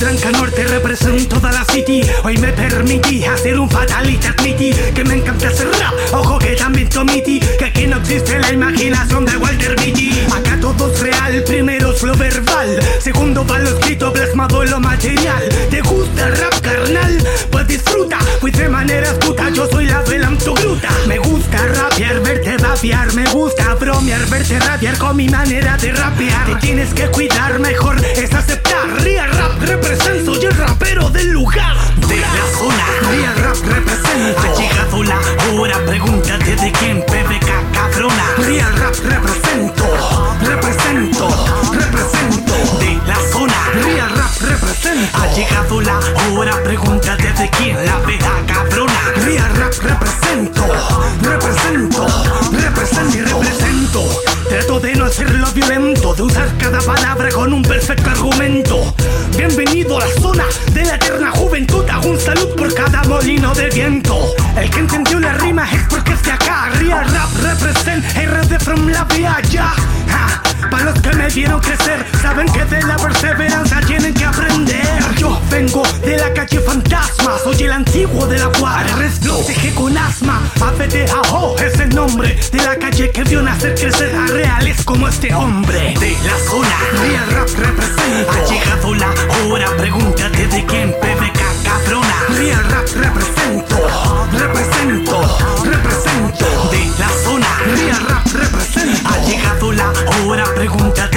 Tranca Norte represento toda la city. Hoy me permití hacer un fatality Admití que me encanta hacer rap Ojo que también commití Que aquí no existe la imaginación de Walter Mitty. Acá todo real Primero es lo verbal. Segundo va lo escrito plasmado en lo material. ¿Te gusta el rap carnal? Pues disfruta Pues de manera puta Yo soy la vela en gruta Me gusta rapear, verte vapear Me gusta bromear, verte rapear. Con mi manera de rapear. Te tienes que cuidar mejor Es aceptar. Ría rap, rap pregúntate de quién la PBK cabrona Real rap represento, represento, represento y represento Trato de no hacerlo violento, de usar cada palabra con un perfecto argumento. Bienvenido a la zona de la eterna juventud. Hago un salud por cada molino de viento. El que entendió la rima es porque es acá. Real rap represent, RD from la vía Para los que me vieron crecer, saben que de la perseverancia tienen que aprender. Yo vengo de la fantasmas Soy el antiguo de la guardia. Res con asma. Ajo es el nombre De la calle que vio nacer crecer a reales como este hombre De la zona Real Rap representa. Ha llegado la hora Pregúntate de quién PBK cabrona Real Rap represento Represento Represento De la zona. Real Rap represento Ha llegado la hora Pregúntate